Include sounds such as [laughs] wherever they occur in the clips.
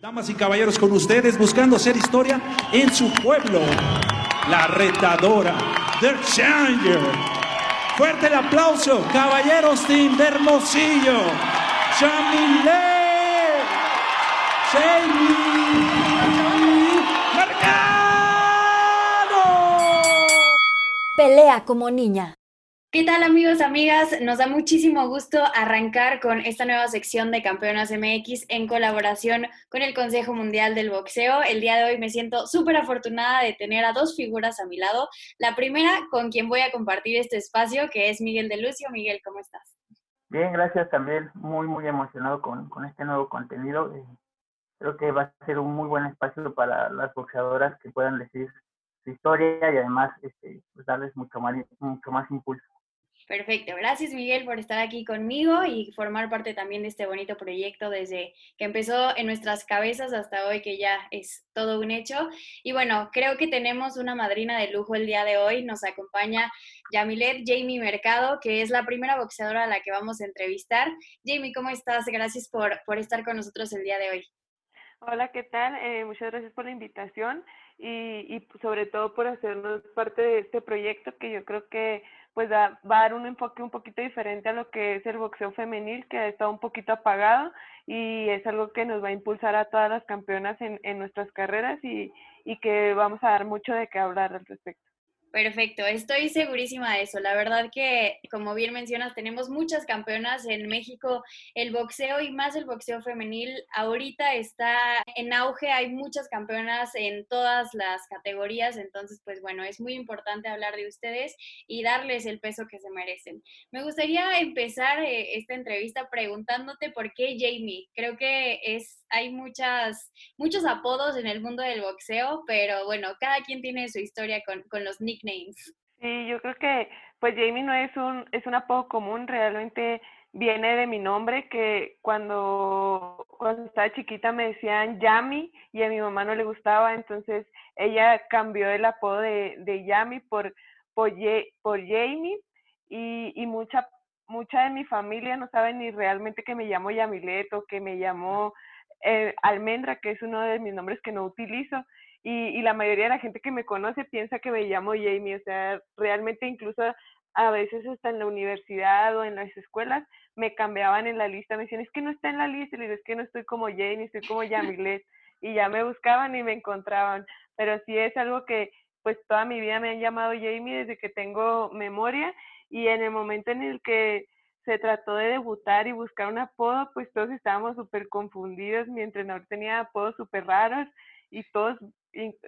Damas y caballeros, con ustedes buscando hacer historia en su pueblo, la retadora, The Challenger. Fuerte el aplauso, caballeros de Hermosillo, Jamie Mercado. Pelea como niña. ¿Qué tal amigos, amigas? Nos da muchísimo gusto arrancar con esta nueva sección de Campeonas MX en colaboración con el Consejo Mundial del Boxeo. El día de hoy me siento súper afortunada de tener a dos figuras a mi lado. La primera con quien voy a compartir este espacio, que es Miguel de Lucio. Miguel, ¿cómo estás? Bien, gracias también. Muy, muy emocionado con, este nuevo contenido. Eh, creo que va a ser un muy buen espacio para las boxeadoras que puedan decir su historia y además este, pues darles mucho más, mucho más impulso. Perfecto, gracias Miguel por estar aquí conmigo y formar parte también de este bonito proyecto desde que empezó en nuestras cabezas hasta hoy que ya es todo un hecho. Y bueno, creo que tenemos una madrina de lujo el día de hoy. Nos acompaña Yamilet Jamie Mercado, que es la primera boxeadora a la que vamos a entrevistar. Jamie, ¿cómo estás? Gracias por, por estar con nosotros el día de hoy. Hola, ¿qué tal? Eh, muchas gracias por la invitación y, y sobre todo por hacernos parte de este proyecto que yo creo que pues va, a dar un enfoque un poquito diferente a lo que es el boxeo femenil, que ha estado un poquito apagado y es algo que nos va a impulsar a todas las campeonas en, en nuestras carreras y, y que vamos a dar mucho de qué hablar al respecto. Perfecto, estoy segurísima de eso. La verdad que, como bien mencionas, tenemos muchas campeonas en México. El boxeo y más el boxeo femenil ahorita está en auge. Hay muchas campeonas en todas las categorías. Entonces, pues bueno, es muy importante hablar de ustedes y darles el peso que se merecen. Me gustaría empezar eh, esta entrevista preguntándote por qué Jamie. Creo que es, hay muchas, muchos apodos en el mundo del boxeo, pero bueno, cada quien tiene su historia con, con los nicknames. Sí, yo creo que pues Jamie no es un, es un apodo común, realmente viene de mi nombre, que cuando, cuando estaba chiquita me decían Yami y a mi mamá no le gustaba, entonces ella cambió el apodo de, de Yami por, por, Jamie y, y mucha, mucha de mi familia no sabe ni realmente que me llamo Yamilet o que me llamo eh, Almendra, que es uno de mis nombres que no utilizo y, la mayoría de la gente que me conoce piensa que me llamo Jamie, o sea, realmente incluso a veces hasta en la universidad o en las escuelas me cambiaban en la lista, me decían, es que no está en la lista, y les es que no estoy como Jamie, estoy como Yamilet, y ya me buscaban y me encontraban, pero sí es algo que pues toda mi vida me han llamado Jamie desde que tengo memoria, y en el momento en el que se trató de debutar y buscar un apodo, pues todos estábamos súper confundidos, mi entrenador tenía apodos súper raros, y todos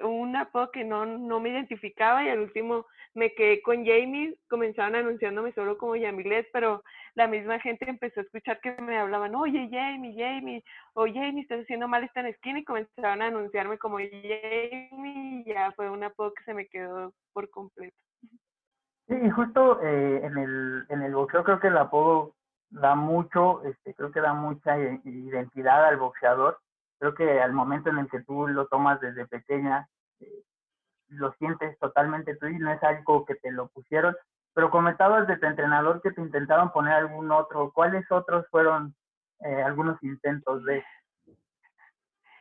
un apodo que no, no me identificaba y al último me quedé con Jamie, comenzaron anunciándome solo como Yamilet, pero la misma gente empezó a escuchar que me hablaban, oye Jamie, Jamie, o Jamie, estás haciendo mal esta en esquina y comenzaron a anunciarme como Jamie y ya fue un apodo que se me quedó por completo. Sí, y justo eh, en, el, en el boxeo creo que el apodo da mucho, este, creo que da mucha identidad al boxeador creo que al momento en el que tú lo tomas desde pequeña, eh, lo sientes totalmente tú y no es algo que te lo pusieron. Pero comentabas de tu entrenador que te intentaron poner algún otro. ¿Cuáles otros fueron eh, algunos intentos de?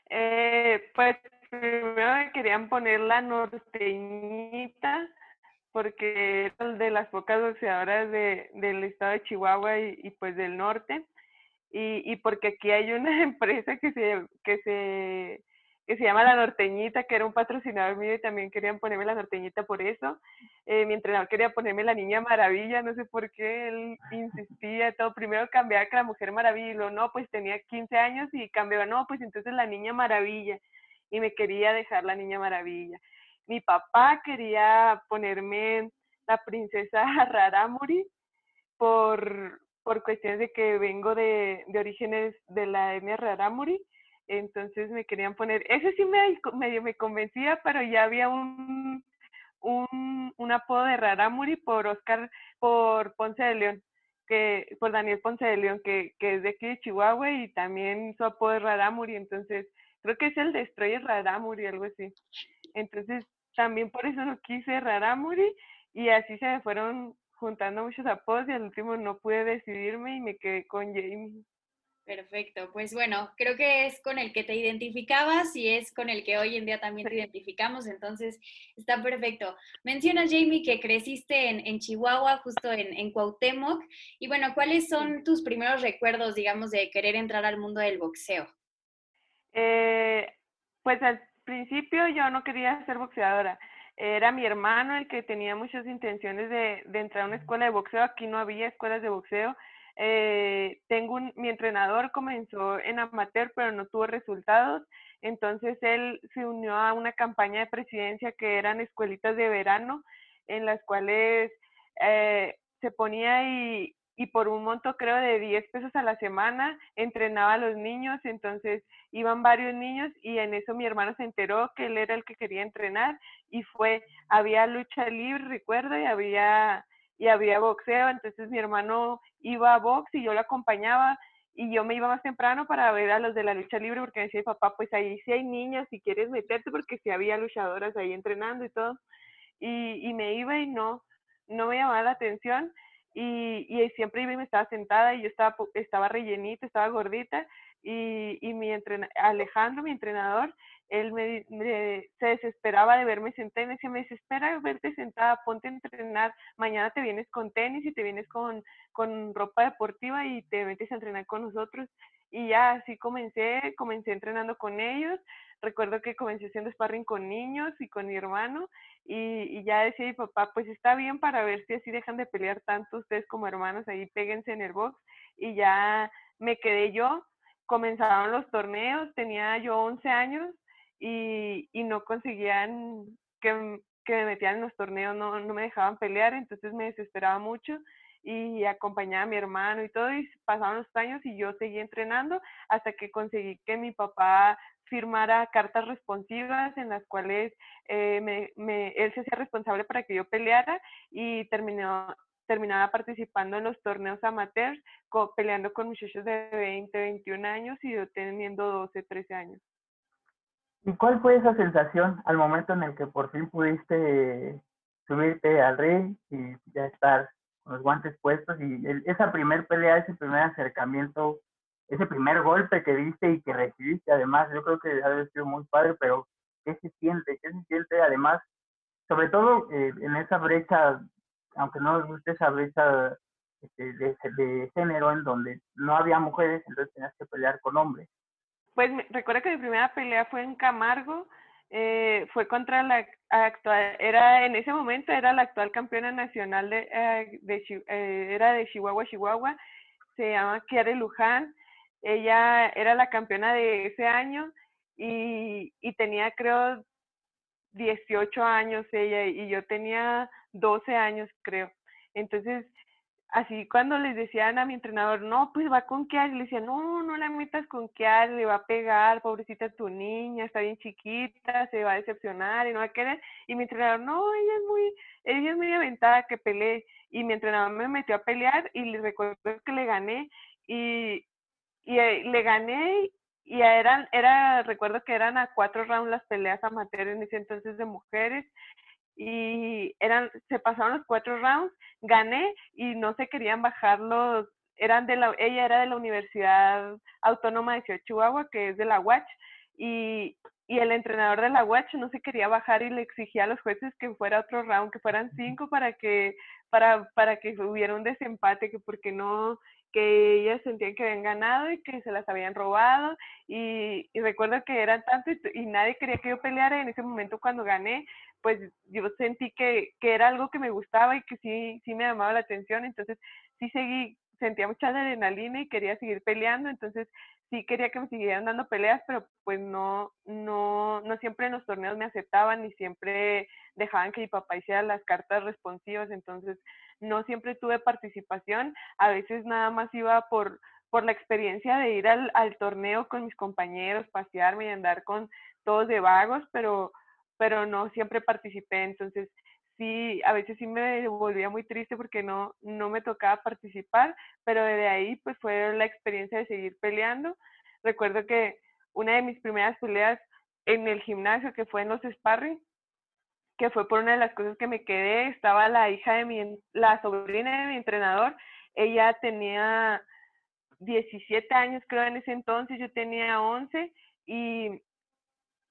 Eh, pues primero me querían poner la norteñita porque era de las pocas boxeadoras de, del estado de Chihuahua y, pues del norte y, y porque aquí hay una [laughs] empresa que se, que se que se llama La Norteñita, que era un patrocinador mío y también querían ponerme La Norteñita por eso. Eh, mi entrenador quería ponerme La Niña Maravilla, no sé por qué, él insistía, todo. Primero cambiaba que La Mujer Maravilla, y no, pues tenía 15 años y cambiaba, no, pues entonces La Niña Maravilla. Y me quería dejar La Niña Maravilla. Mi papá quería ponerme La Princesa [laughs] Raramuri por, por cuestiones de que vengo de, de orígenes de la etnia Raramuri, entonces me querían poner, ese sí me, medio me convencía, pero ya había un, un, un apodo de Raramuri por Oscar, por Ponce de León, que, por Daniel Ponce de León, que, que es de aquí de Chihuahua y también su apodo es Raramuri, entonces creo que es el Destroyer Raramuri, algo así. Entonces también por eso lo quise Raramuri y así se me fueron juntando muchos apodos y al último no pude decidirme y me quedé con Jamie. Perfecto, pues bueno, creo que es con el que te identificabas y es con el que hoy en día también te identificamos, entonces está perfecto. Mencionas, Jamie, que creciste en, Chihuahua, justo en, en, Cuauhtémoc, y bueno, ¿cuáles son tus primeros recuerdos, digamos, de querer entrar al mundo del boxeo? Eh, pues al principio yo no quería ser boxeadora, era mi hermano el que tenía muchas intenciones de, de entrar a una escuela de boxeo, aquí no había escuelas de boxeo, eh, tengo un, mi entrenador comenzó en amateur, pero no tuvo resultados. Entonces él se unió a una campaña de presidencia que eran escuelitas de verano, en las cuales eh, se ponía y, y por un monto creo de 10 pesos a la semana entrenaba a los niños, entonces iban varios niños y en eso mi hermano se enteró que él era el que quería entrenar y fue, había lucha libre, recuerdo, y había y había boxeo, entonces mi hermano iba a box y yo lo acompañaba y yo me iba más temprano para ver a los de la lucha libre porque me decía papá, pues ahí sí hay niños si quieres meterte porque sí había luchadoras ahí entrenando y todo. Y, y me iba y no, no me llamaba la atención y, y siempre iba me estaba sentada y yo estaba, estaba rellenita, estaba gordita y, y mi Alejandro, mi entrenador, él me, se desesperaba de verme sentada y me decía, me desespera verte sentada, ponte a entrenar, mañana te vienes con tenis y te vienes con, con ropa deportiva y te metes a entrenar con nosotros. Y ya así comencé, comencé entrenando con ellos. Recuerdo que comencé haciendo sparring con niños y con mi hermano y, y ya decía mi papá, pues está bien para ver si así dejan de pelear tanto ustedes como hermanos, ahí péguense en el box. Y ya me quedé yo, comenzaron los torneos, tenía yo 11 años y, y no conseguían que, que, me metieran en los torneos, no, no me dejaban pelear, entonces me desesperaba mucho y acompañaba a mi hermano y todo, y pasaban los años y yo seguí entrenando hasta que conseguí que mi papá firmara cartas responsivas en las cuales eh, me, me, él se hacía responsable para que yo peleara y terminó, terminaba participando en los torneos amateurs, peleando con muchachos de 20, 21 años y yo teniendo 12, 13 años. ¿Y cuál fue esa sensación al momento en el que por fin pudiste subirte al ring y ya estar los guantes puestos y esa primer pelea, ese primer acercamiento, ese primer golpe que diste y que recibiste además, yo creo que ha sido muy padre, pero ¿qué se siente? ¿Qué se siente además? Sobre todo eh, en esa brecha, aunque no nos guste esa brecha este, de, de género en donde no había mujeres, entonces tenías que pelear con hombres pues recuerdo que mi primera pelea fue en Camargo, eh, fue contra la actual, era en ese momento era la actual campeona nacional de, eh, eh, era de Chihuahua, Chihuahua, se llama Kiara Luján, ella era la campeona de ese año y, y tenía creo 18 años ella y yo tenía 12 años creo. Entonces así cuando les decían a mi entrenador, no, pues va con Kiara, y le decía, no, no la metas con le va a pegar, pobrecita tu niña, está bien chiquita, se va a decepcionar y no va a querer. Y mi entrenador, no, ella es muy, ella es muy aventada que pelee. Y mi entrenador me metió a pelear y le recuerdo que le gané y, y eh, le gané y eran, era, recuerdo que eran a cuatro rounds las peleas amateur en ese entonces de mujeres y eran, se pasaron los cuatro rounds, gané y no se querían bajar los, eran de la, ella era de la Universidad Autónoma de Chihuahua, que es de la UACH, y, y el entrenador de la UACH no se quería bajar y le exigía a los jueces que fuera otro round, que fueran cinco para que, para, para que hubiera un desempate, que porque no, que ellas sentían que habían ganado y que se las habían robado y, y recuerdo que eran tantos y, y, nadie quería que yo peleara en ese momento cuando gané pues yo sentí que, que era algo que me gustaba y que sí, sí me llamaba la atención, entonces sí seguí, sentía mucha adrenalina y quería seguir peleando, entonces sí quería que me siguieran dando peleas, pero pues no, no, no siempre en los torneos me aceptaban ni siempre dejaban que mi papá hiciera las cartas responsivas, entonces no siempre tuve participación, a veces nada más iba por, por la experiencia de ir al, al torneo con mis compañeros, pasearme y andar con todos de vagos, pero pero no siempre participé, entonces sí, a veces sí me volvía muy triste porque no, no me tocaba participar, pero de ahí pues fue la experiencia de seguir peleando. Recuerdo que una de mis primeras peleas en el gimnasio, que fue en los sparring, que fue por una de las cosas que me quedé, estaba la hija de mi, la sobrina de mi entrenador, ella tenía 17 años creo en ese entonces, yo tenía 11 y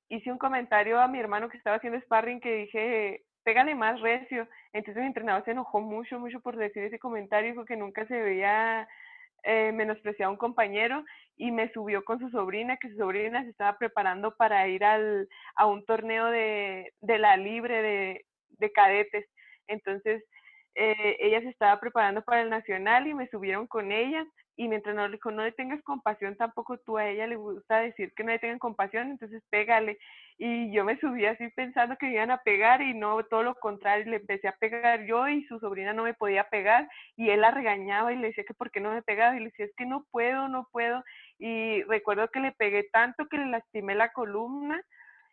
hice un comentario a mi hermano que estaba haciendo sparring que dije, pégale más recio. Entonces mi entrenador se enojó mucho, mucho por decir ese comentario, dijo que nunca se veía eh, menospreciado a un compañero y me subió con su sobrina, que su sobrina se estaba preparando para ir al, a un torneo de, de la libre de, de cadetes. Entonces, eh, ella se estaba preparando para el nacional y me subieron con ella y mi entrenador dijo, no le tengas compasión, tampoco tú a ella le gusta decir que no le tengan compasión, entonces pégale. Y yo me subí así pensando que iban a pegar y no, todo lo contrario, le empecé a pegar yo y su sobrina no me podía pegar y él la regañaba y le decía que por qué no me pegaba y le decía, es que no puedo, no puedo. Y recuerdo que le pegué tanto que le lastimé la columna,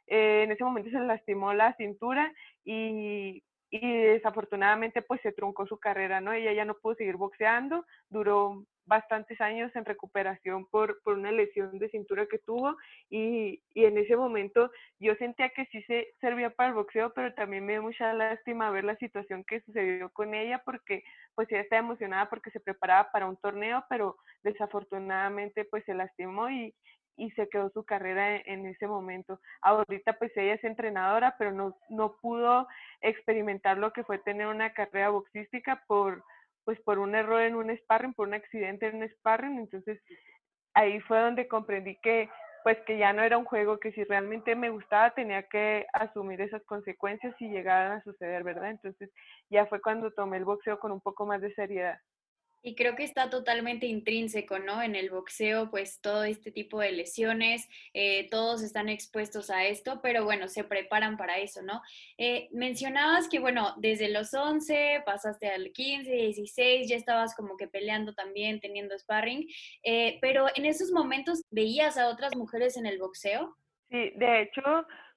eh, en ese momento se le lastimó la cintura y y desafortunadamente pues se truncó su carrera, ¿no? Ella ya no pudo seguir boxeando, duró bastantes años en recuperación por, por una lesión de cintura que tuvo y, y, en ese momento yo sentía que sí se servía para el boxeo, pero también me dio mucha lástima ver la situación que sucedió con ella porque pues ella estaba emocionada porque se preparaba para un torneo, pero desafortunadamente pues se lastimó y, y se quedó su carrera en, ese momento. Ahorita pues ella es entrenadora, pero no, no pudo experimentar lo que fue tener una carrera boxística por pues por un error en un sparring, por un accidente en un sparring, entonces ahí fue donde comprendí que pues que ya no era un juego que si realmente me gustaba tenía que asumir esas consecuencias si llegaran a suceder, ¿verdad? Entonces ya fue cuando tomé el boxeo con un poco más de seriedad. Y creo que está totalmente intrínseco, ¿no? En el boxeo, pues todo este tipo de lesiones, eh, todos están expuestos a esto, pero bueno, se preparan para eso, ¿no? Eh, mencionabas que, bueno, desde los 11 pasaste al 15, 16, ya estabas como que peleando también, teniendo sparring, eh, pero en esos momentos veías a otras mujeres en el boxeo. Sí, de hecho,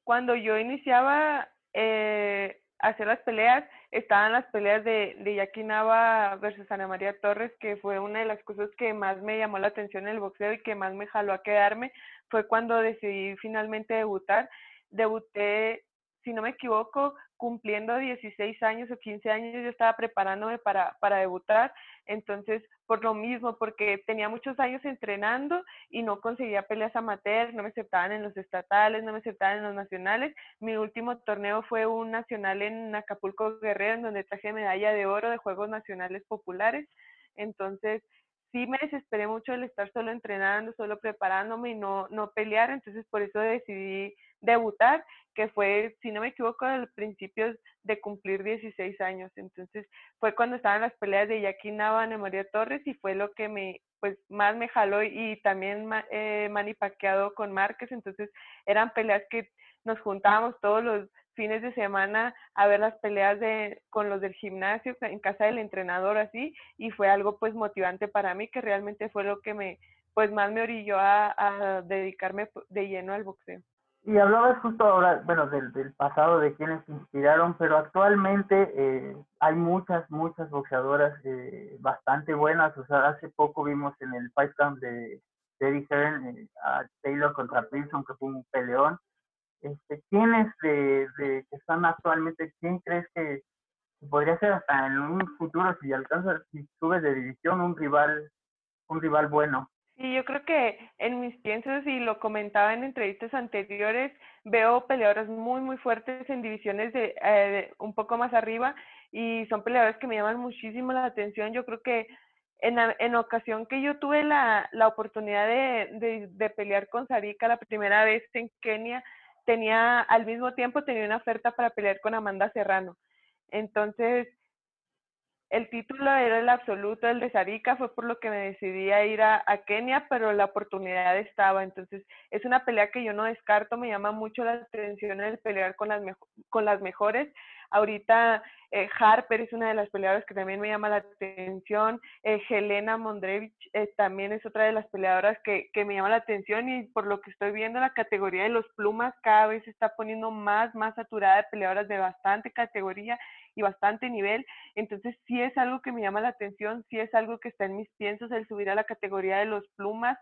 cuando yo iniciaba hacer las peleas, estaban las peleas de, de Jackie Nava versus Ana María Torres, que fue una de las cosas que más me llamó la atención en el boxeo y que más me jaló a quedarme, fue cuando decidí finalmente debutar. Debuté, si no me equivoco, cumpliendo 16 años o 15 años, yo estaba preparándome para, para debutar. Entonces, por lo mismo, porque tenía muchos años entrenando y no conseguía peleas amateur, no me aceptaban en los estatales, no me aceptaban en los nacionales. Mi último torneo fue un nacional en Acapulco Guerrero, en donde traje medalla de oro de Juegos Nacionales Populares. Entonces, sí me desesperé mucho el estar solo entrenando, solo preparándome y no, no pelear, entonces por eso decidí debutar, que fue, si no me equivoco, a los principios de cumplir 16 años. Entonces fue cuando estaban las peleas de Jackie Nava, Ana María Torres y fue lo que me, pues más me jaló y también eh, manipaqueado con Márquez. Entonces eran peleas que nos juntábamos todos los fines de semana a ver las peleas de, con los del gimnasio en casa del entrenador así y fue algo pues motivante para mí que realmente fue lo que me pues más me orilló a, a dedicarme de lleno al boxeo. Y hablabas justo ahora, bueno, del, del pasado, de quienes se inspiraron, pero actualmente eh, hay muchas, muchas boxeadoras eh, bastante buenas. O sea, hace poco vimos en el Fight Camp de, Eddie Hearn eh, a Taylor contra Pilson, que fue un peleón. Este, ¿Quiénes de, que están actualmente, quién crees que podría ser hasta en un futuro, si alcanzas, si subes de división, un rival, un rival bueno? Sí, yo creo que en mis piensos, y lo comentaba en entrevistas anteriores, veo peleadoras muy, muy fuertes en divisiones de, eh, un poco más arriba y son peleadoras que me llaman muchísimo la atención. Yo creo que en, en ocasión que yo tuve la, la oportunidad de, de, de, pelear con Sarika la primera vez en Kenia, tenía al mismo tiempo tenía una oferta para pelear con Amanda Serrano. Entonces, el título era el absoluto, el de Sarika, fue por lo que me decidí a ir a, Kenia, pero la oportunidad estaba. Entonces, es una pelea que yo no descarto, me llama mucho la atención el pelear con las, con las mejores. Ahorita eh, Harper es una de las peleadoras que también me llama la atención. Eh, Helena Mondrevich eh, también es otra de las peleadoras que, que, me llama la atención y por lo que estoy viendo la categoría de los plumas cada vez se está poniendo más, más saturada de peleadoras de bastante categoría y bastante nivel. Entonces sí es algo que me llama la atención, sí es algo que está en mis piensos el subir a la categoría de los plumas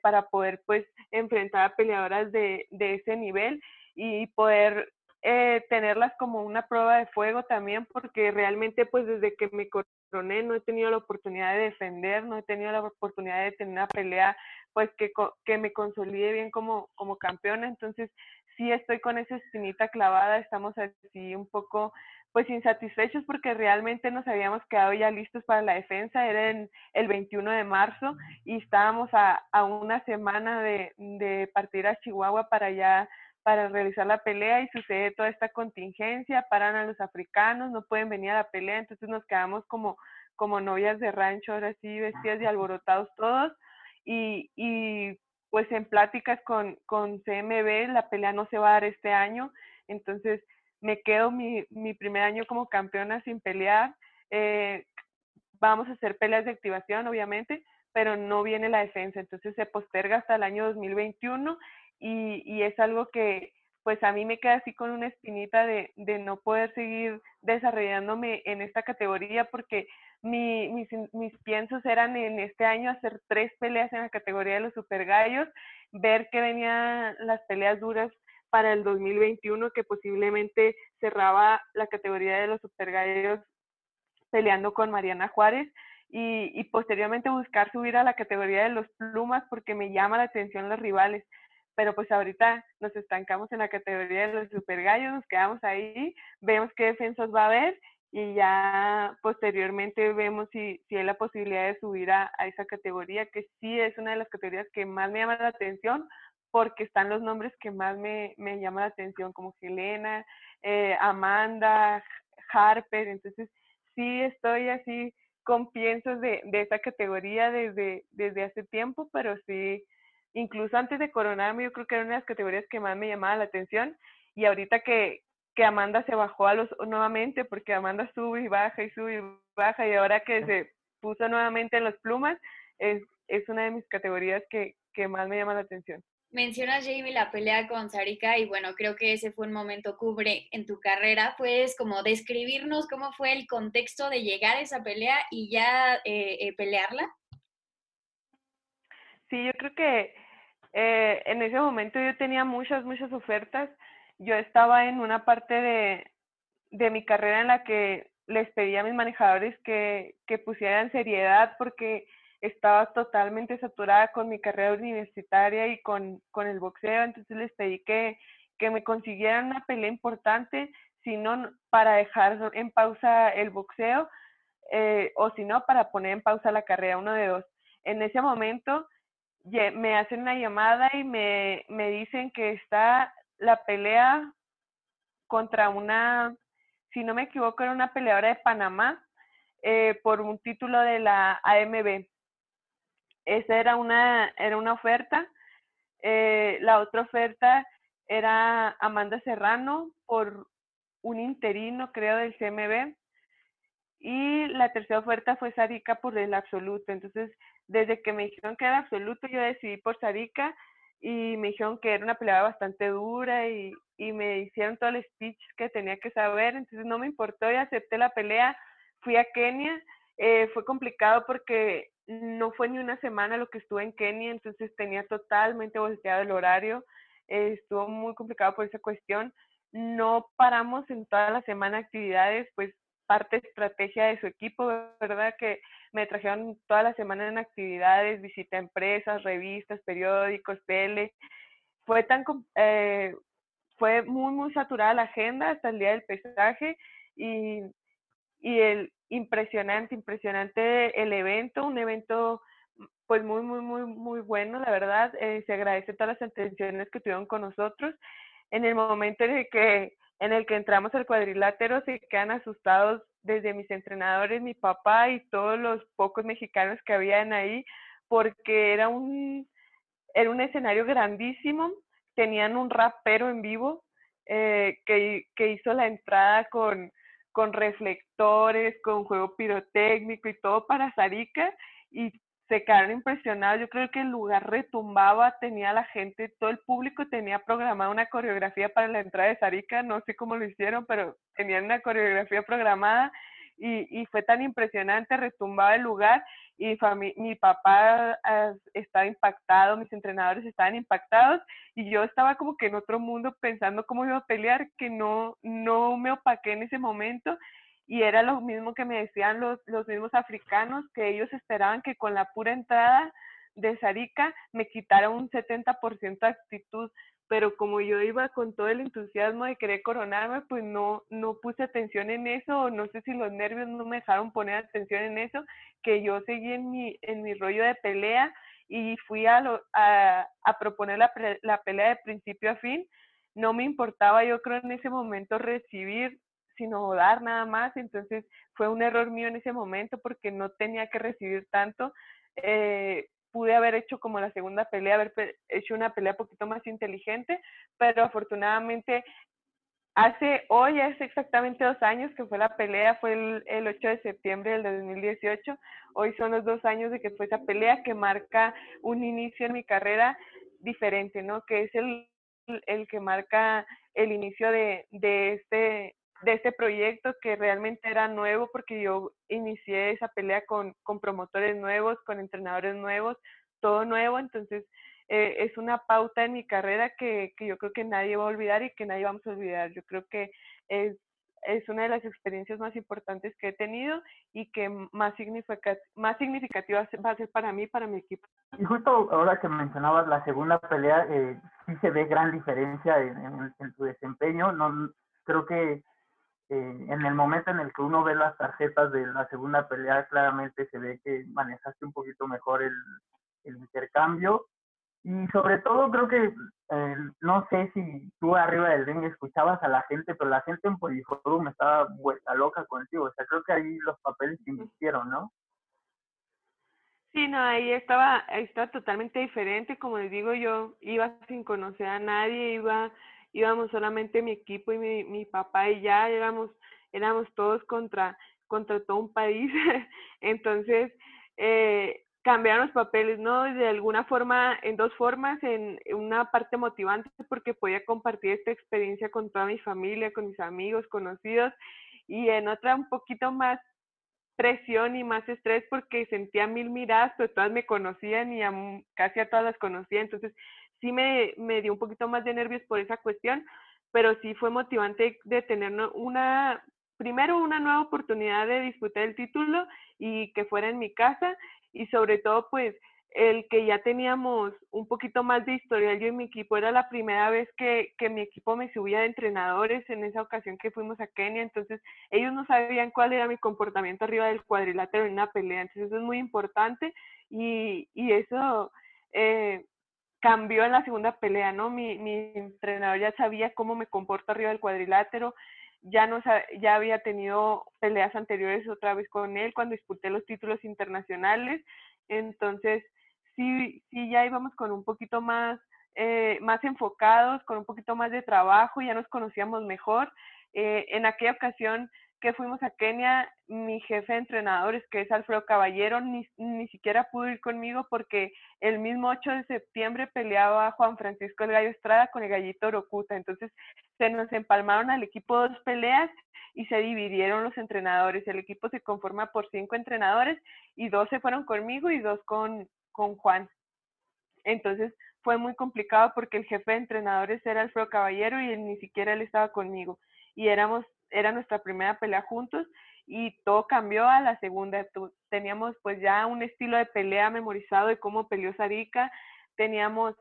para poder pues enfrentar a peleadoras de, de ese nivel y poder eh, tenerlas como una prueba de fuego también, porque realmente pues desde que me coroné no he tenido la oportunidad de defender, no he tenido la oportunidad de tener una pelea pues que, que me consolide bien como, como campeona, entonces sí estoy con esa espinita clavada, estamos así un poco pues insatisfechos porque realmente nos habíamos quedado ya listos para la defensa, era en el 21 de marzo y estábamos a, a una semana de, de, partir a Chihuahua para ya para realizar la pelea y sucede toda esta contingencia, paran a los africanos, no pueden venir a la pelea, entonces nos quedamos como, como novias de rancho, ahora sí, vestidas y alborotados todos y, y pues en pláticas con, con CMB la pelea no se va a dar este año, entonces me quedo mi, mi primer año como campeona sin pelear. Eh, vamos a hacer peleas de activación, obviamente, pero no viene la defensa, entonces se posterga hasta el año 2021 y, y es algo que pues a mí me queda así con una espinita de, de no poder seguir desarrollándome en esta categoría porque mi, mis, mis piensos eran en este año hacer tres peleas en la categoría de los super gallos, ver que venían las peleas duras para el 2021 que posiblemente cerraba la categoría de los super gallos peleando con Mariana Juárez y, y, posteriormente buscar subir a la categoría de los plumas porque me llama la atención los rivales. Pero pues ahorita nos estancamos en la categoría de los super gallos, nos quedamos ahí, vemos qué defensas va a haber y ya posteriormente vemos si, si hay la posibilidad de subir a, esa categoría, que sí es una de las categorías que más me llama la atención porque están los nombres que más me, me llaman la atención, como Helena, eh, Amanda, Harper, entonces sí estoy así con piensos de, de esa categoría desde, desde hace tiempo, pero sí, incluso antes de coronarme, yo creo que era una de las categorías que más me llamaba la atención, y ahorita que, que Amanda se bajó a los nuevamente, porque Amanda sube y baja y sube y baja, y ahora que se puso nuevamente en las plumas, es, es una de mis categorías que, que más me llama la atención. Mencionas, Jamie, la pelea con Sarika y bueno, creo que ese fue un momento cubre en tu carrera. ¿Puedes como describirnos cómo fue el contexto de llegar a esa pelea y ya eh, eh, pelearla? Sí, yo creo que eh, en ese momento yo tenía muchas, muchas ofertas. Yo estaba en una parte de, de mi carrera en la que les pedí a mis manejadores que, que pusieran seriedad porque estaba totalmente saturada con mi carrera universitaria y con, con el boxeo, entonces les pedí que, que me consiguieran una pelea importante, si no para dejar en pausa el boxeo eh, o si no para poner en pausa la carrera, uno de dos. En ese momento me hacen una llamada y me, me dicen que está la pelea contra una, si no me equivoco, era una peleadora de Panamá eh, por un título de la AMB esa era una, era una oferta. Eh, la otra oferta era Amanda Serrano por un interino, creo, del CMB. Y la tercera oferta fue Sarika por el absoluto. Entonces, desde que me dijeron que era absoluto, yo decidí por Sarika y me dijeron que era una pelea bastante dura y, y me hicieron todo el speech que tenía que saber. Entonces, no me importó y acepté la pelea. Fui a Kenia. Eh, fue complicado porque no fue ni una semana lo que estuve en Kenia, entonces tenía totalmente volteado el horario, eh, estuvo muy complicado por esa cuestión. No paramos en toda la semana actividades, pues parte estrategia de su equipo, ¿verdad? Que me trajeron toda la semana en actividades, visita a empresas, revistas, periódicos, tele. Fue tan, eh, fue muy, muy saturada la agenda hasta el día del pesaje y, y el, impresionante, impresionante el evento, un evento pues muy, muy, muy, muy bueno, la verdad. Eh, se agradece todas las atenciones que tuvieron con nosotros. En el momento en el que, en el que entramos al cuadrilátero, se quedan asustados desde mis entrenadores, mi papá y todos los pocos mexicanos que habían ahí, porque era un, era un escenario grandísimo. Tenían un rapero en vivo eh, que, que hizo la entrada con, con reflectores, con juego pirotécnico y todo para Sarika y se quedaron impresionados. Yo creo que el lugar retumbaba, tenía la gente, todo el público tenía programada una coreografía para la entrada de Sarika, no sé cómo lo hicieron, pero tenían una coreografía programada y, fue tan impresionante, retumbaba el lugar y mi papá ah, estaba impactado, mis entrenadores estaban impactados y yo estaba como que en otro mundo pensando cómo iba a pelear, que no, no me opaqué en ese momento y era lo mismo que me decían los, los mismos africanos, que ellos esperaban que con la pura entrada de Sarika me quitara un 70% de actitud, pero como yo iba con todo el entusiasmo de querer coronarme, pues no, no puse atención en eso, o no sé si los nervios no me dejaron poner atención en eso, que yo seguí en mi, en mi rollo de pelea y fui a, a, a proponer la, la pelea de principio a fin. No me importaba, yo creo, en ese momento recibir, sino dar nada más. Entonces fue un error mío en ese momento porque no tenía que recibir tanto. Eh, pude haber hecho como la segunda pelea, haber hecho una pelea un poquito más inteligente, pero afortunadamente hace, hoy es exactamente dos años que fue la pelea, fue el, el 8 de septiembre del 2018, hoy son los dos años de que fue esa pelea que marca un inicio en mi carrera diferente, ¿no? Que es el, el que marca el inicio de, de este de este proyecto que realmente era nuevo porque yo inicié esa pelea con, con promotores nuevos, con entrenadores nuevos, todo nuevo, entonces eh, es una pauta en mi carrera que, que, yo creo que nadie va a olvidar y que nadie vamos a olvidar. Yo creo que es, es una de las experiencias más importantes que he tenido y que más, significa, más significativa va a ser para mí para mi equipo. Y justo ahora que mencionabas la segunda pelea, eh, sí se ve gran diferencia en, en, en tu desempeño. No, creo que eh, en el momento en el que uno ve las tarjetas de la segunda pelea, claramente se ve que manejaste un poquito mejor el, intercambio. Y sobre todo creo que, eh, no sé si tú arriba del ring escuchabas a la gente, pero la gente en Poliforum estaba vuelta loca contigo. O sea, creo que ahí los papeles se invirtieron, ¿no? Sí, no, ahí estaba, ahí estaba totalmente diferente. Como les digo, yo iba sin conocer a nadie, iba íbamos solamente mi equipo y mi, mi papá y ya éramos, éramos todos contra, contra todo un país. [laughs] Entonces, eh, cambiaron los papeles, ¿no? De alguna forma, en dos formas, en una parte motivante porque podía compartir esta experiencia con toda mi familia, con mis amigos, conocidos, y en otra un poquito más presión y más estrés porque sentía mil miradas, pero todas me conocían y casi a todas las conocía, entonces sí me, me dio un poquito más de nervios por esa cuestión, pero sí fue motivante de tener una, primero una nueva oportunidad de disputar el título y que fuera en mi casa y sobre todo pues el que ya teníamos un poquito más de historial yo y mi equipo, era la primera vez que, que, mi equipo me subía de entrenadores en esa ocasión que fuimos a Kenia, entonces ellos no sabían cuál era mi comportamiento arriba del cuadrilátero en una pelea, entonces eso es muy importante y, y eso eh, cambió en la segunda pelea, ¿no? Mi, entrenador ya sabía cómo me comporto arriba del cuadrilátero, ya, no, ya había tenido peleas anteriores otra vez con él cuando disputé los títulos internacionales, entonces sí, sí ya íbamos con un poquito más, eh, más enfocados, con un poquito más de trabajo, ya nos conocíamos mejor. Eh, en aquella ocasión que fuimos a Kenia, mi jefe de entrenadores, que es Alfredo Caballero, ni, ni siquiera pudo ir conmigo porque el mismo 8 de septiembre peleaba Juan Francisco El Gallo Estrada con el Gallito Orocuta. Entonces se nos empalmaron al equipo dos peleas y se dividieron los entrenadores. El equipo se conforma por cinco entrenadores y dos se fueron conmigo y dos con, con Juan. Entonces fue muy complicado porque el jefe de entrenadores era Alfredo Caballero y él ni siquiera él estaba conmigo. Y éramos era nuestra primera pelea juntos y todo cambió a la segunda. Teníamos pues ya un estilo de pelea memorizado de cómo peleó Sarika, teníamos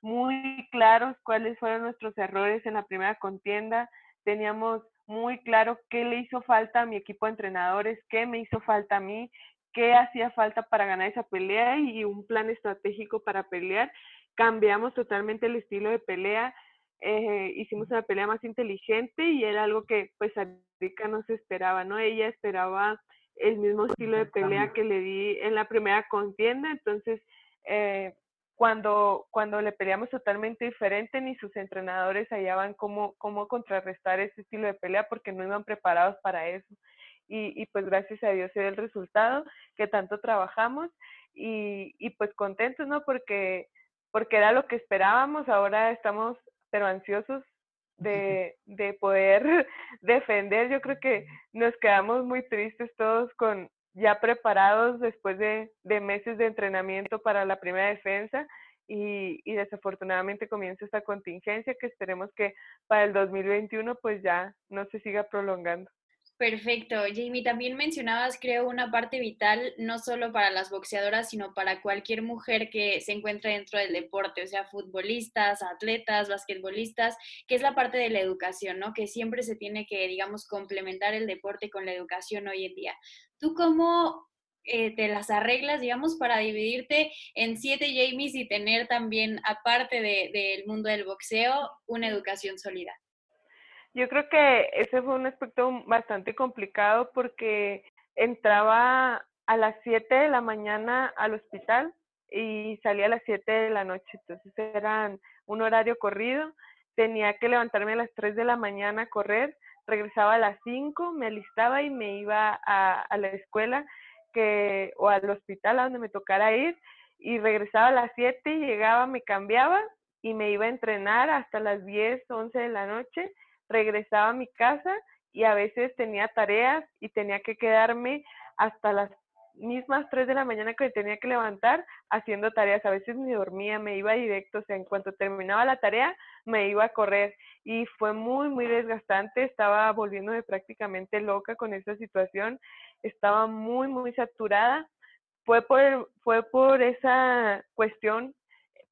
muy claros cuáles fueron nuestros errores en la primera contienda, teníamos muy claro qué le hizo falta a mi equipo de entrenadores, qué me hizo falta a mí, qué hacía falta para ganar esa pelea y un plan estratégico para pelear. Cambiamos totalmente el estilo de pelea, eh, hicimos una pelea más inteligente y era algo que pues Arika no se esperaba, ¿no? Ella esperaba el mismo estilo de pelea que le di en la primera contienda, entonces eh, cuando, cuando le peleamos totalmente diferente, ni sus entrenadores hallaban cómo, cómo contrarrestar ese estilo de pelea porque no iban preparados para eso. Y, y pues gracias a Dios se dio el resultado que tanto trabajamos y, y pues contentos, ¿no? Porque, porque era lo que esperábamos, ahora estamos pero ansiosos de, de poder [laughs] defender. Yo creo que nos quedamos muy tristes todos con ya preparados después de, de meses de entrenamiento para la primera defensa y, y, desafortunadamente comienza esta contingencia que esperemos que para el 2021 pues ya no se siga prolongando. Perfecto. Jamie, también mencionabas, creo, una parte vital, no solo para las boxeadoras, sino para cualquier mujer que se encuentre dentro del deporte, o sea, futbolistas, atletas, basquetbolistas, que es la parte de la educación, ¿no? Que siempre se tiene que, digamos, complementar el deporte con la educación hoy en día. ¿Tú cómo eh, te las arreglas, digamos, para dividirte en siete Jamies y tener también, aparte del mundo del boxeo, una educación sólida? Yo creo que ese fue un aspecto bastante complicado porque entraba a las 7 de la mañana al hospital y salía a las 7 de la noche, entonces eran un horario corrido, tenía que levantarme a las 3 de la mañana a correr, regresaba a las 5, me alistaba y me iba a, a la escuela que, o al hospital a donde me tocara ir y regresaba a las 7 y llegaba, me cambiaba y me iba a entrenar hasta las 10, 11 de la noche regresaba a mi casa y a veces tenía tareas y tenía que quedarme hasta las mismas 3 de la mañana que tenía que levantar haciendo tareas. A veces me dormía, me iba directo, o sea, en cuanto terminaba la tarea, me iba a correr y fue muy, muy desgastante. Estaba volviéndome prácticamente loca con esa situación. Estaba muy, muy saturada. Fue por, fue por esa cuestión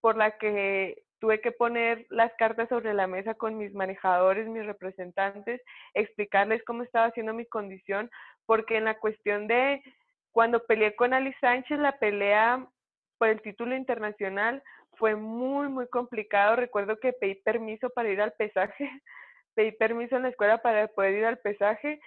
por la que tuve que poner las cartas sobre la mesa con mis manejadores, mis representantes, explicarles cómo estaba haciendo mi condición, porque en la cuestión de cuando peleé con Ali Sánchez, la pelea por el título internacional fue muy, muy complicado. Recuerdo que pedí permiso para ir al pesaje, [laughs] pedí permiso en la escuela para poder ir al pesaje.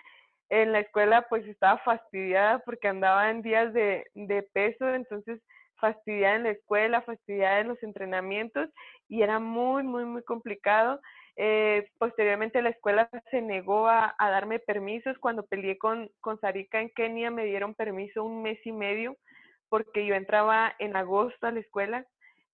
En la escuela pues estaba fastidiada porque andaba en días de, de peso, entonces fastidiada en la escuela, fastidiada en los entrenamientos y era muy, muy, muy complicado. Eh, posteriormente la escuela se negó a, darme permisos. Cuando peleé con, con Sarika en Kenia me dieron permiso un mes y medio porque yo entraba en agosto a la escuela.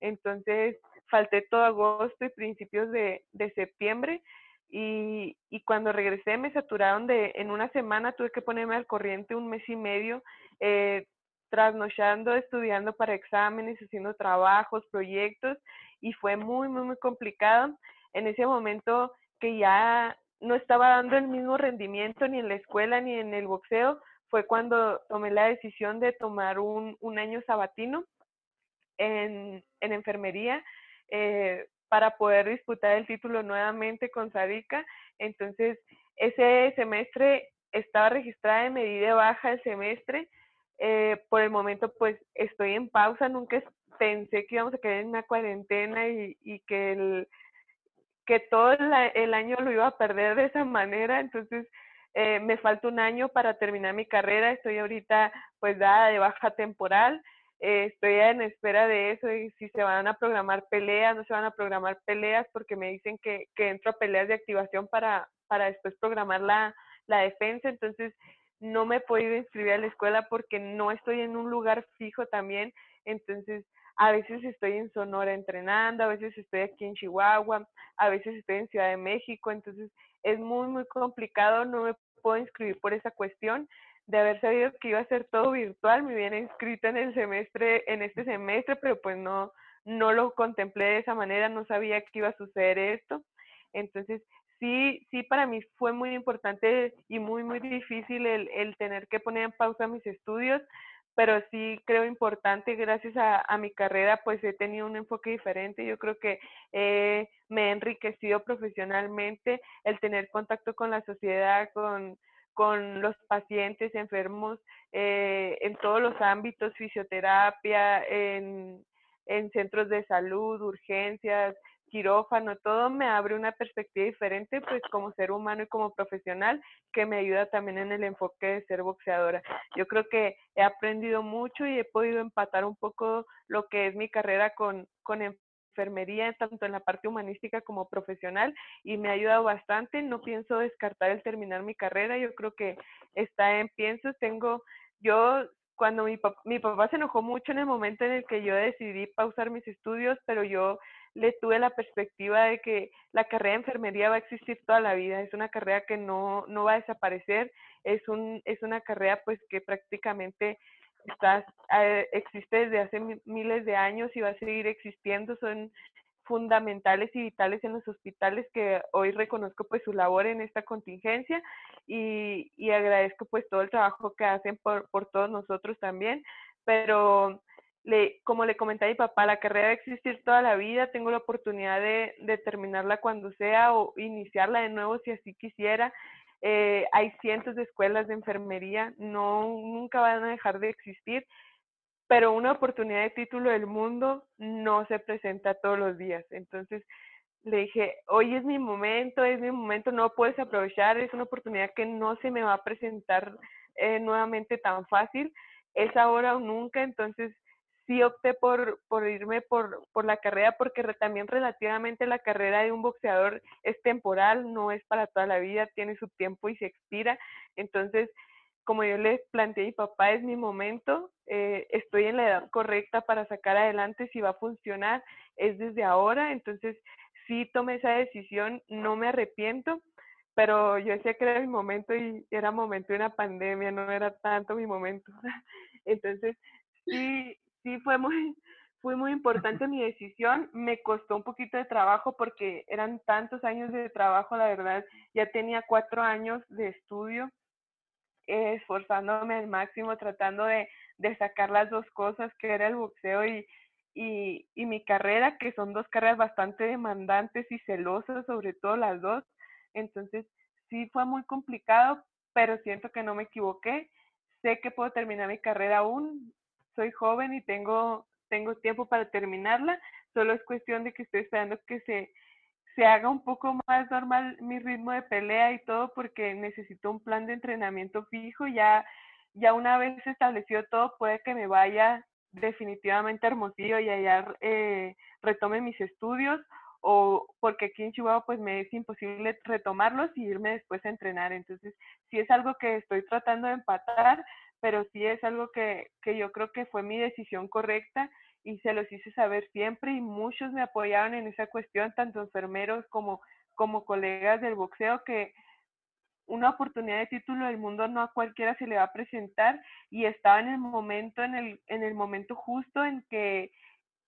Entonces falté todo agosto y principios de, de septiembre. Y, y, cuando regresé me saturaron de, en una semana tuve que ponerme al corriente un mes y medio. Eh, trasnochando, estudiando para exámenes, haciendo trabajos, proyectos y fue muy, muy, muy complicado. En ese momento que ya no estaba dando el mismo rendimiento ni en la escuela ni en el boxeo, fue cuando tomé la decisión de tomar un, año sabatino en, en enfermería eh, para poder disputar el título nuevamente con Sadika. Entonces, ese semestre estaba registrada en medida baja el semestre eh, por el momento, pues estoy en pausa. Nunca pensé que íbamos a quedar en una cuarentena y, que, el, que todo el, año lo iba a perder de esa manera. Entonces, eh, me falta un año para terminar mi carrera. Estoy ahorita, pues, dada de baja temporal. Eh, estoy en espera de eso, y si se van a programar peleas, no se van a programar peleas, porque me dicen que, que entro a peleas de activación para, para después programar la, la defensa. Entonces, no me he podido inscribir a la escuela porque no estoy en un lugar fijo también, entonces a veces estoy en Sonora entrenando, a veces estoy aquí en Chihuahua, a veces estoy en Ciudad de México, entonces es muy, muy complicado, no me puedo inscribir por esa cuestión. De haber sabido que iba a ser todo virtual, me hubiera inscrito en el semestre, en este semestre, pero pues no, no lo contemplé de esa manera, no sabía que iba a suceder esto. Entonces, sí, sí, para mí fue muy importante y muy, muy difícil el, el tener que poner en pausa mis estudios, pero sí creo importante, gracias a, mi carrera, pues he tenido un enfoque diferente. Yo creo que eh, me he enriquecido profesionalmente el tener contacto con la sociedad, con, con los pacientes enfermos eh, en todos los ámbitos, fisioterapia, en, en centros de salud, urgencias, quirófano, todo me abre una perspectiva diferente, pues como ser humano y como profesional, que me ayuda también en el enfoque de ser boxeadora. Yo creo que he aprendido mucho y he podido empatar un poco lo que es mi carrera con, con enfermería, tanto en la parte humanística como profesional, y me ha ayudado bastante. No pienso descartar el terminar mi carrera, yo creo que está en pienso. Tengo, yo cuando mi, mi papá se enojó mucho en el momento en el que yo decidí pausar mis estudios, pero yo le tuve la perspectiva de que la carrera de enfermería va a existir toda la vida, es una carrera que no, no va a desaparecer, es, un, es una carrera pues que prácticamente está, eh, existe desde hace miles de años y va a seguir existiendo, son fundamentales y vitales en los hospitales que hoy reconozco pues su labor en esta contingencia y, y agradezco pues todo el trabajo que hacen por, por todos nosotros también, pero le, como le comenté a mi papá, la carrera va a existir toda la vida, tengo la oportunidad de, de terminarla cuando sea o iniciarla de nuevo si así quisiera. Eh, hay cientos de escuelas de enfermería, no, nunca van a dejar de existir pero una oportunidad de título del mundo no se presenta todos los días. Entonces le dije, hoy es mi momento, es mi momento, no puedes aprovechar, es una oportunidad que no se me va a presentar eh, nuevamente tan fácil, es ahora o nunca, entonces sí opté por, por irme por, por la carrera porque también relativamente la carrera de un boxeador es temporal, no es para toda la vida, tiene su tiempo y se expira, entonces como yo les planteé a mi papá, es mi momento, eh, estoy en la edad correcta para sacar adelante, si va a funcionar, es desde ahora, entonces sí tomé esa decisión, no me arrepiento, pero yo decía que era mi momento y era momento de una pandemia, no era tanto mi momento. [laughs] Entonces, [laughs] sí, sí fue muy, [laughs] fue muy importante mi decisión, me costó un poquito de trabajo porque eran tantos años de trabajo, la verdad, ya tenía cuatro años de estudio esforzándome al máximo, tratando de, de, sacar las dos cosas, que era el boxeo y, y, y, mi carrera, que son dos carreras bastante demandantes y celosas, sobre todo las dos. Entonces, sí fue muy complicado, pero siento que no me equivoqué. Sé que puedo terminar mi carrera aún, soy joven y tengo, tengo tiempo para terminarla, solo es cuestión de que estoy esperando que se se haga un poco más normal mi ritmo de pelea y todo porque necesito un plan de entrenamiento fijo. Ya, ya una vez establecido todo, puede que me vaya definitivamente Hermosillo y allá eh, retome mis estudios o porque aquí en Chihuahua pues me es imposible retomarlos y irme después a entrenar. Entonces, sí es algo que estoy tratando de empatar, pero sí es algo que, que yo creo que fue mi decisión correcta y se los hice saber siempre y muchos me apoyaron en esa cuestión, tanto enfermeros como, como colegas del boxeo, que una oportunidad de título del mundo no a cualquiera se le va a presentar y estaba en el momento, en el, en el momento justo en que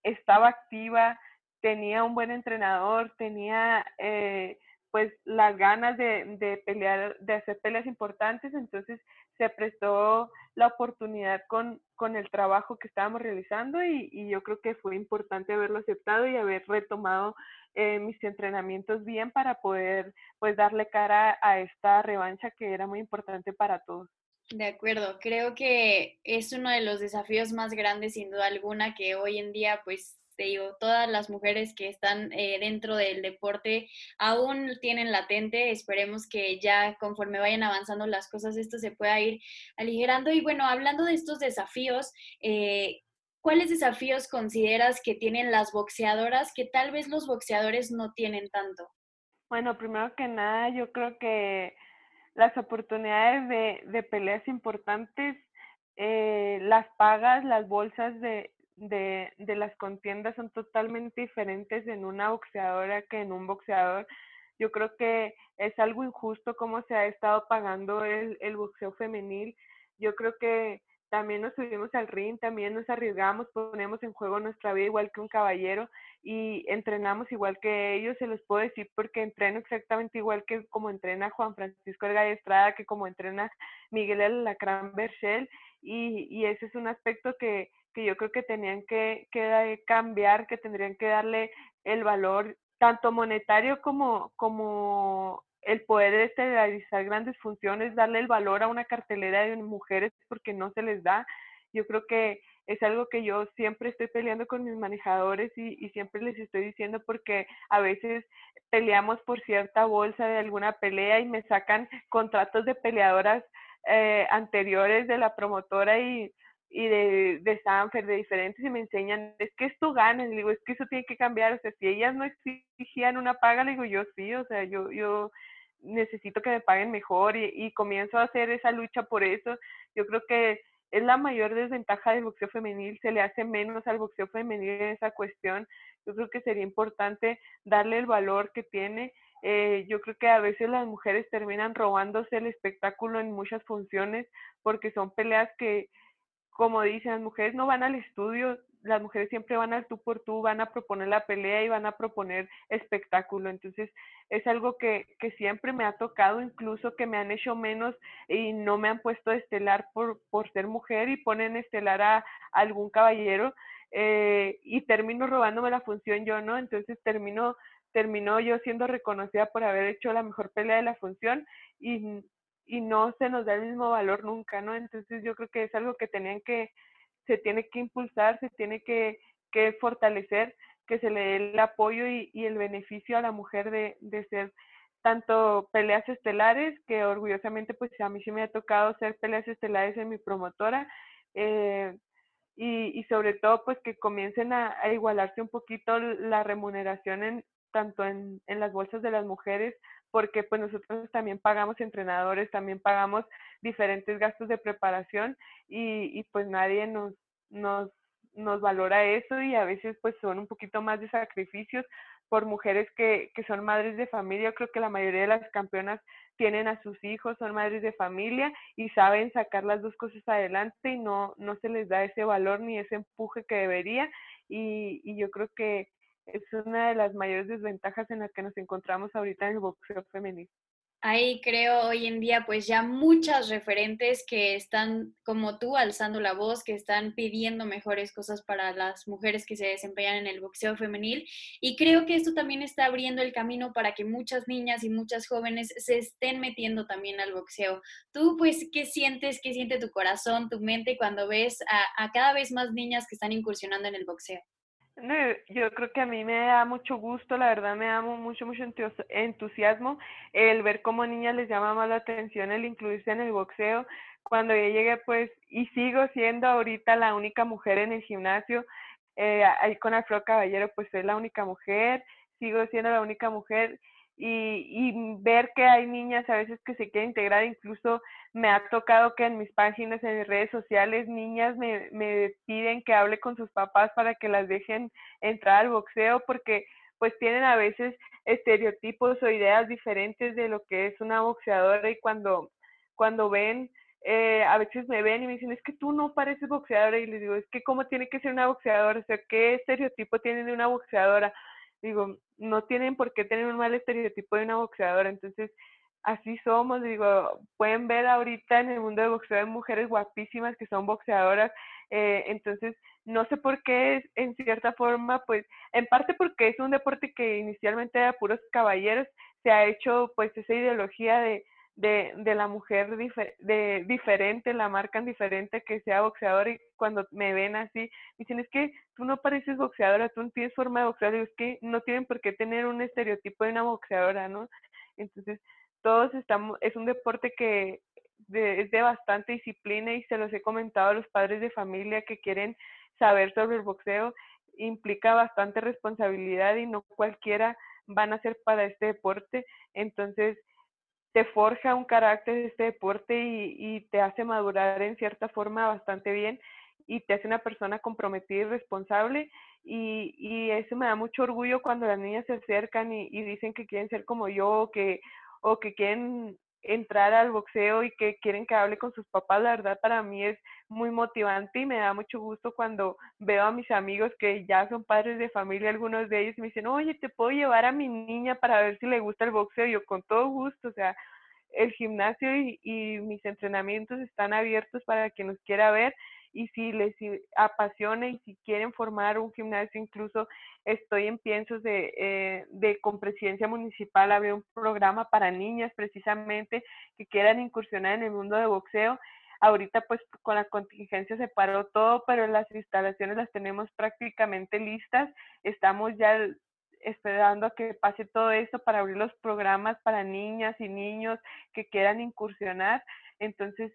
estaba activa, tenía un buen entrenador, tenía eh, pues las ganas de, de, pelear, de hacer peleas importantes, entonces se prestó la oportunidad con, con el trabajo que estábamos realizando y, y, yo creo que fue importante haberlo aceptado y haber retomado eh, mis entrenamientos bien para poder pues darle cara a esta revancha que era muy importante para todos. De acuerdo, creo que es uno de los desafíos más grandes sin duda alguna que hoy en día pues te digo, todas las mujeres que están eh, dentro del deporte aún tienen latente. Esperemos que ya conforme vayan avanzando las cosas, esto se pueda ir aligerando. Y bueno, hablando de estos desafíos, eh, ¿cuáles desafíos consideras que tienen las boxeadoras que tal vez los boxeadores no tienen tanto? Bueno, primero que nada, yo creo que las oportunidades de, de peleas importantes, eh, las pagas, las bolsas de, de, de las contiendas son totalmente diferentes en una boxeadora que en un boxeador. Yo creo que es algo injusto cómo se ha estado pagando el, el boxeo femenil. Yo creo que también nos subimos al ring, también nos arriesgamos, ponemos en juego nuestra vida igual que un caballero y entrenamos igual que ellos, se los puedo decir porque entreno exactamente igual que como entrena Juan Francisco Elgay Estrada, que como entrena Miguel Alacrán Berchel y, y ese es un aspecto que, que yo creo que tenían que, cambiar, que tendrían que darle el valor tanto monetario como, como el poder este de realizar grandes funciones, darle el valor a una cartelera de mujeres porque no se les da. Yo creo que es algo que yo siempre estoy peleando con mis manejadores y, y, siempre les estoy diciendo porque a veces peleamos por cierta bolsa de alguna pelea y me sacan contratos de peleadoras eh, anteriores de la promotora y y de, de Sanfer, de diferentes, y me enseñan, es que esto gana, le digo, es que eso tiene que cambiar, o sea, si ellas no exigían una paga, le digo, yo sí, o sea, yo, yo necesito que me paguen mejor y, y comienzo a hacer esa lucha por eso. Yo creo que es la mayor desventaja del boxeo femenil, se le hace menos al boxeo femenil en esa cuestión. yo creo que sería importante darle el valor que tiene. Eh, yo creo que a veces las mujeres terminan robándose el espectáculo en muchas funciones porque son peleas que, como dicen, las mujeres no van al estudio, las mujeres siempre van al tú por tú, van a proponer la pelea y van a proponer espectáculo. Entonces, es algo que, que siempre me ha tocado, incluso que me han hecho menos y no me han puesto estelar por, por ser mujer y ponen estelar a, algún caballero eh, y termino robándome la función yo, ¿no? Entonces termino, termino yo siendo reconocida por haber hecho la mejor pelea de la función y, y no se nos da el mismo valor nunca, ¿no? Entonces yo creo que es algo que tenían que, se tiene que impulsar, se tiene que, fortalecer, que se le dé el apoyo y, el beneficio a la mujer de, de, ser tanto peleas estelares, que orgullosamente pues a mí sí me ha tocado ser peleas estelares en mi promotora, eh, y, sobre todo pues que comiencen a, igualarse un poquito la remuneración en tanto en las bolsas de las mujeres porque pues nosotros también pagamos entrenadores, también pagamos diferentes gastos de preparación y, y pues nadie nos, nos, nos valora eso y a veces pues son un poquito más de sacrificios por mujeres que, que son madres de familia. Creo que la mayoría de las campeonas tienen a sus hijos, son madres de familia y saben sacar las dos cosas adelante y no, no se les da ese valor ni ese empuje que debería. Y, y yo creo que es una de las mayores desventajas en las que nos encontramos ahorita en el boxeo femenino. Ahí creo hoy en día pues ya muchas referentes que están como tú alzando la voz, que están pidiendo mejores cosas para las mujeres que se desempeñan en el boxeo femenil y creo que esto también está abriendo el camino para que muchas niñas y muchas jóvenes se estén metiendo también al boxeo. Tú pues, ¿qué sientes? ¿Qué siente tu corazón, tu mente cuando ves a, a cada vez más niñas que están incursionando en el boxeo? No, yo creo que a mí me da mucho gusto, la verdad me da mucho, mucho entusiasmo el ver cómo niñas les llama más la atención el incluirse en el boxeo. Cuando yo llegué, pues, y sigo siendo ahorita la única mujer en el gimnasio, eh, ahí con Afro Caballero, pues soy la única mujer, sigo siendo la única mujer y, y, ver que hay niñas a veces que se quieren integrar, incluso me ha tocado que en mis páginas, en mis redes sociales, niñas me, me piden que hable con sus papás para que las dejen entrar al boxeo porque pues tienen a veces estereotipos o ideas diferentes de lo que es una boxeadora y cuando, cuando ven, eh, a veces me ven y me dicen, es que tú no pareces boxeadora y les digo, es que cómo tiene que ser una boxeadora, o sea, ¿qué estereotipo tiene de una boxeadora? Digo, no tienen por qué tener un mal estereotipo de una boxeadora, entonces así somos, digo, pueden ver ahorita en el mundo de boxeo hay mujeres guapísimas que son boxeadoras, eh, entonces no sé por qué en cierta forma, pues en parte porque es un deporte que inicialmente era puros caballeros, se ha hecho pues esa ideología de de, de la mujer de, diferente, la marcan diferente que sea boxeadora y cuando me ven así, dicen, es que tú no pareces boxeadora, tú no tienes forma de boxeadora, es que no tienen por qué tener un estereotipo de una boxeadora, ¿no? Entonces, todos estamos, es un deporte que es de bastante disciplina y se los he comentado a los padres de familia que quieren saber sobre el boxeo, implica bastante responsabilidad y no cualquiera van a ser para este deporte, entonces te forja un carácter este deporte y, y, te hace madurar en cierta forma bastante bien y te hace una persona comprometida y responsable y, y eso me da mucho orgullo cuando las niñas se acercan y, y, dicen que quieren ser como yo o que, o que quieren entrar al boxeo y que quieren que hable con sus papás, la verdad para mí es muy motivante y me da mucho gusto cuando veo a mis amigos que ya son padres de familia, algunos de ellos me dicen, oye, te puedo llevar a mi niña para ver si le gusta el boxeo, y yo con todo gusto, o sea, el gimnasio y, y mis entrenamientos están abiertos para quien nos quiera ver y si les apasiona y si quieren formar un gimnasio, incluso estoy en piensos de, eh, de con presidencia municipal, había un programa para niñas precisamente que quieran incursionar en el mundo de boxeo. Ahorita pues con la contingencia se paró todo, pero las instalaciones las tenemos prácticamente listas. Estamos ya esperando a que pase todo esto para abrir los programas para niñas y niños que quieran incursionar. Entonces,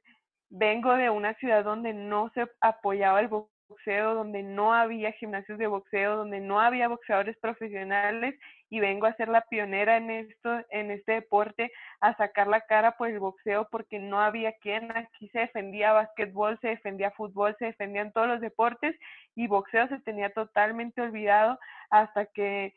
vengo de una ciudad donde no se apoyaba el boxeo, donde no había gimnasios de boxeo, donde no había boxeadores profesionales y vengo a ser la pionera en esto, en este deporte, a sacar la cara por el boxeo porque no había quien, aquí se defendía básquetbol, se defendía fútbol, se defendían todos los deportes y boxeo se tenía totalmente olvidado hasta que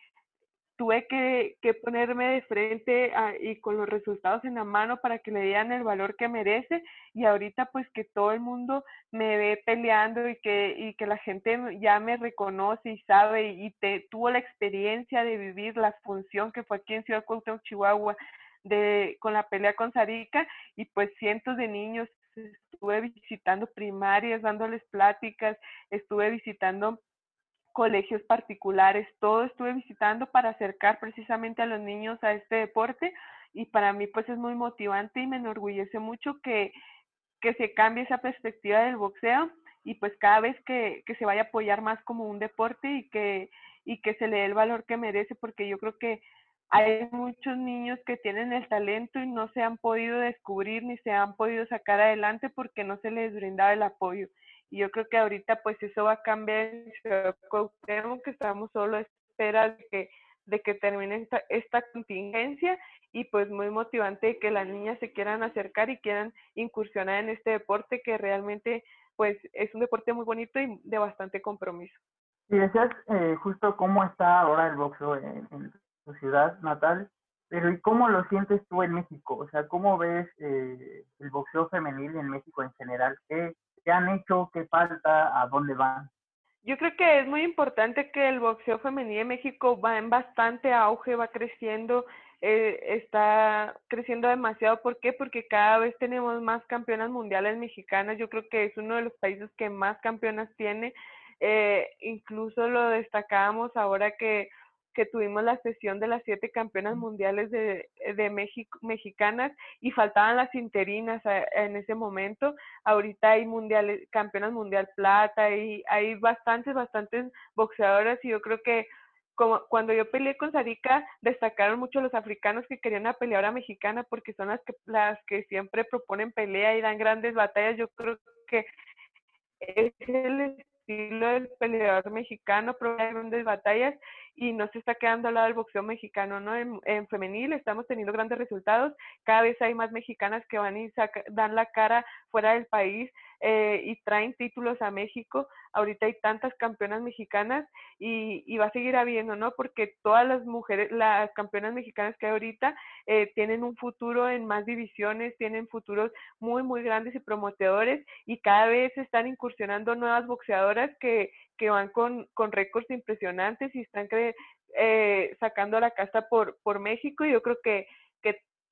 tuve que, que ponerme de frente y con los resultados en la mano para que le dieran el valor que merece y ahorita pues que todo el mundo me ve peleando y que, y que la gente ya me reconoce y sabe y te, tuvo la experiencia de vivir la función que fue aquí en Ciudad Cuauhtémoc, Chihuahua, de, con la pelea con Sarika y pues cientos de niños estuve visitando primarias, dándoles pláticas, estuve visitando colegios particulares, todo estuve visitando para acercar precisamente a los niños a este deporte y para mí pues es muy motivante y me enorgullece mucho que, que se cambie esa perspectiva del boxeo y pues cada vez que, que se vaya a apoyar más como un deporte y que, y que se le dé el valor que merece porque yo creo que hay muchos niños que tienen el talento y no se han podido descubrir ni se han podido sacar adelante porque no se les brindaba el apoyo. Y yo creo que ahorita pues eso va a cambiar en que estamos solo a espera de que, de que termine esta, esta contingencia y pues muy motivante que las niñas se quieran acercar y quieran incursionar en este deporte que realmente pues es un deporte muy bonito y de bastante compromiso. Y decías eh, justo cómo está ahora el boxeo en, tu ciudad natal, pero ¿y cómo lo sientes tú en México? O sea, ¿cómo ves eh, el boxeo femenil en México en general? ¿Qué, ¿Qué han hecho? ¿Qué falta? ¿A dónde van? Yo creo que es muy importante que el boxeo femenino en México va en bastante auge, va creciendo, eh, está creciendo demasiado. ¿Por qué? Porque cada vez tenemos más campeonas mundiales mexicanas. Yo creo que es uno de los países que más campeonas tiene. Eh, incluso lo destacábamos ahora que que tuvimos la sesión de las siete campeonas mundiales de, de México, mexicanas y faltaban las interinas en ese momento. Ahorita hay mundiales, campeonas mundial plata y hay bastantes, bastantes boxeadoras y yo creo que como cuando yo peleé con Sarika, destacaron mucho los africanos que querían una peleadora mexicana porque son las que, las que siempre proponen pelea y dan grandes batallas. Yo creo que es el estilo del peleador mexicano, provee grandes batallas y no se está quedando al lado del boxeo mexicano, ¿no? En, femenil estamos teniendo grandes resultados, cada vez hay más mexicanas que van y dan la cara fuera del país eh, y traen títulos a México, ahorita hay tantas campeonas mexicanas y, va a seguir habiendo, ¿no? Porque todas las mujeres, las campeonas mexicanas que hay ahorita eh, tienen un futuro en más divisiones, tienen futuros muy, muy grandes y prometedores y cada vez están incursionando nuevas boxeadoras que, que van con, con récords impresionantes y están eh, sacando la casta por, por México y yo creo que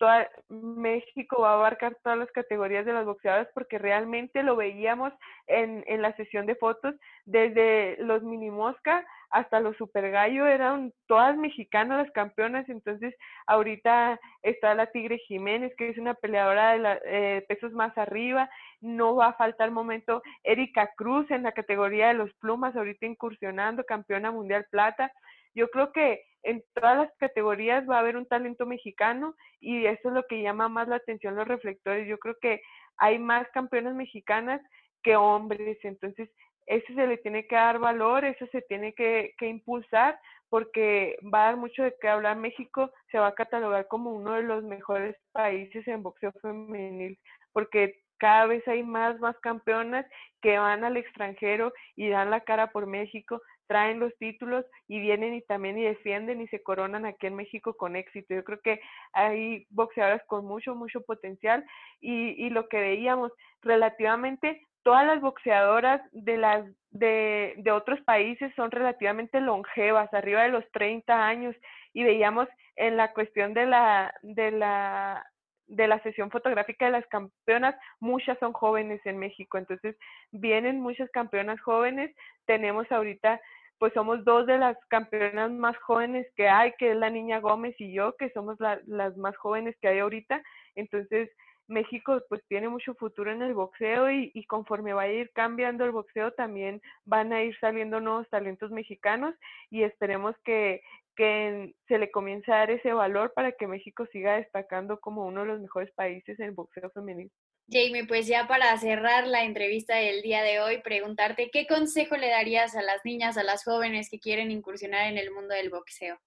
toda México va a abarcar todas las categorías de las boxeadoras porque realmente lo veíamos en, en la sesión de fotos desde los mini mosca hasta los super gallo eran todas mexicanas las campeonas. Entonces ahorita está la Tigre Jiménez que es una peleadora de la, eh, pesos más arriba. No va a faltar momento Erika Cruz en la categoría de los plumas ahorita incursionando campeona mundial plata yo creo que en todas las categorías va a haber un talento mexicano y eso es lo que llama más la atención los reflectores. Yo creo que hay más campeonas mexicanas que hombres, entonces eso se le tiene que dar valor, eso se tiene que, que impulsar porque va a dar mucho de qué hablar. México se va a catalogar como uno de los mejores países en boxeo femenil porque cada vez hay más, más campeonas que van al extranjero y dan la cara por México traen los títulos y vienen y también y defienden y se coronan aquí en México con éxito. Yo creo que hay boxeadoras con mucho, mucho potencial y, y lo que veíamos relativamente todas las boxeadoras de las de, de, otros países son relativamente longevas, arriba de los 30 años, y veíamos en la cuestión de la, de la de la sesión fotográfica de las campeonas, muchas son jóvenes en México, entonces vienen muchas campeonas jóvenes, tenemos ahorita pues somos dos de las campeonas más jóvenes que hay, que es la niña Gómez y yo, que somos las más jóvenes que hay ahorita. Entonces, México pues tiene mucho futuro en el boxeo y, y, conforme va a ir cambiando el boxeo también van a ir saliendo nuevos talentos mexicanos y esperemos que, que se le comience a dar ese valor para que México siga destacando como uno de los mejores países en el boxeo femenino. Jamie, pues ya para cerrar la entrevista del día de hoy, preguntarte qué consejo le darías a las niñas, a las jóvenes que quieren incursionar en el mundo del boxeo.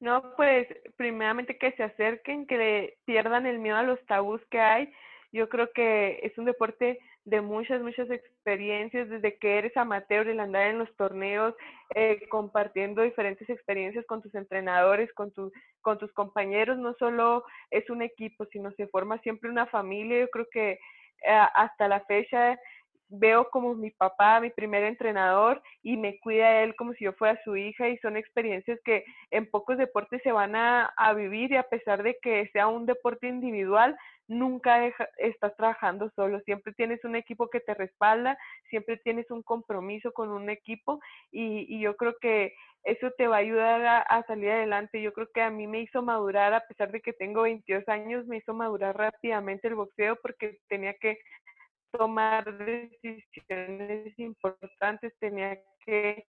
No, pues primeramente que se acerquen, que pierdan el miedo a los tabús que hay. Yo creo que es un deporte de muchas, muchas experiencias, desde que eres amateur, el andar en los torneos, eh, compartiendo diferentes experiencias con tus entrenadores, con, tu, con tus compañeros, no solo es un equipo, sino se forma siempre una familia. Yo creo que eh, hasta la fecha veo como mi papá, mi primer entrenador, y me cuida él como si yo fuera su hija, y son experiencias que en pocos deportes se van a, vivir, y a pesar de que sea un deporte individual, nunca estás trabajando solo, siempre tienes un equipo que te respalda, siempre tienes un compromiso con un equipo, y, y yo creo que eso te va a ayudar a, a, salir adelante. Yo creo que a mí me hizo madurar, a pesar de que tengo 22 años, me hizo madurar rápidamente el boxeo porque tenía que tomar decisiones importantes, tenía que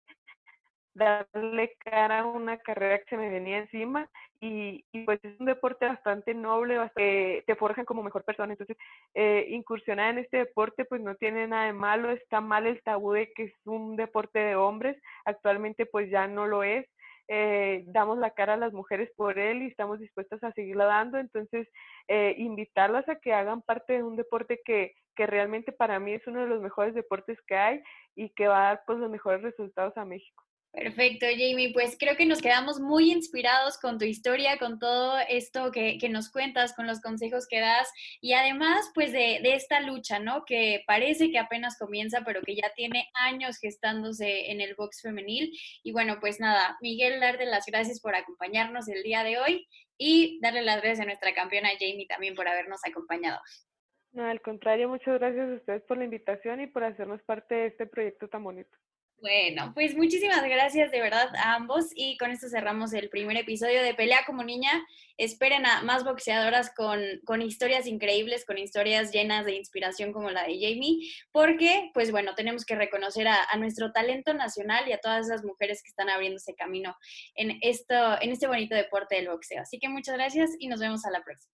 darle cara a una carrera que se me venía encima y, pues es un deporte bastante noble, bastante, te forjan como mejor persona. Entonces, eh, incursionar en este deporte pues no tiene nada de malo, está mal el tabú de que es un deporte de hombres, actualmente pues ya no lo es. Eh, damos la cara a las mujeres por él y estamos dispuestas a seguirla dando. Entonces, eh, invitarlas a que hagan parte de un deporte que, que realmente para mí es uno de los mejores deportes que hay y que va a dar pues los mejores resultados a México. Perfecto, Jamie. Pues creo que nos quedamos muy inspirados con tu historia, con todo esto que, nos cuentas, con los consejos que das y además pues de, de, esta lucha, ¿no? Que parece que apenas comienza, pero que ya tiene años gestándose en el box femenil. Y bueno, pues nada, Miguel, darte las gracias por acompañarnos el día de hoy y darle las gracias a nuestra campeona Jamie también por habernos acompañado. No, al contrario, muchas gracias a ustedes por la invitación y por hacernos parte de este proyecto tan bonito. Bueno, pues muchísimas gracias de verdad a ambos y con esto cerramos el primer episodio de Pelea como Niña. Esperen a más boxeadoras con, con, historias increíbles, con historias llenas de inspiración como la de Jamie, porque pues bueno, tenemos que reconocer a, a nuestro talento nacional y a todas esas mujeres que están abriéndose camino en, esto, en este bonito deporte del boxeo. Así que muchas gracias y nos vemos a la próxima.